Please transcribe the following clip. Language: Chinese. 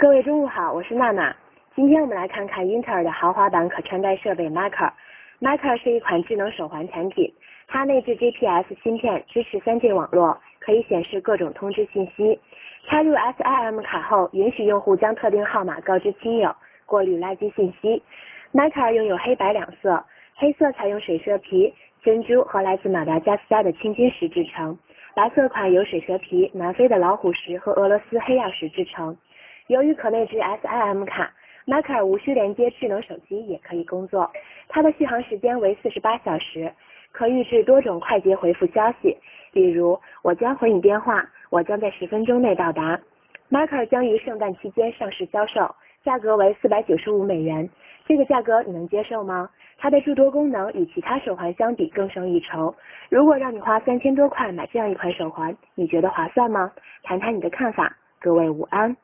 各位中午好，我是娜娜。今天我们来看看英特尔的豪华版可穿戴设备 m a c e r。m a c e r 是一款智能手环产品，它内置 GPS 芯片，支持 3G 网络，可以显示各种通知信息。插入 SIM 卡后，允许用户将特定号码告知亲友，过滤垃圾信息。m a c e r 拥有黑白两色，黑色采用水蛇皮、珍珠和来自马达加斯加的青金石制成，白色款由水蛇皮、南非的老虎石和俄罗斯黑曜石制成。由于可内置 SIM 卡，Maker 无需连接智能手机也可以工作。它的续航时间为四十八小时，可预置多种快捷回复消息，例如我将回你电话，我将在十分钟内到达。Maker 将于圣诞期间上市销售，价格为四百九十五美元。这个价格你能接受吗？它的诸多功能与其他手环相比更胜一筹。如果让你花三千多块买这样一款手环，你觉得划算吗？谈谈你的看法。各位午安。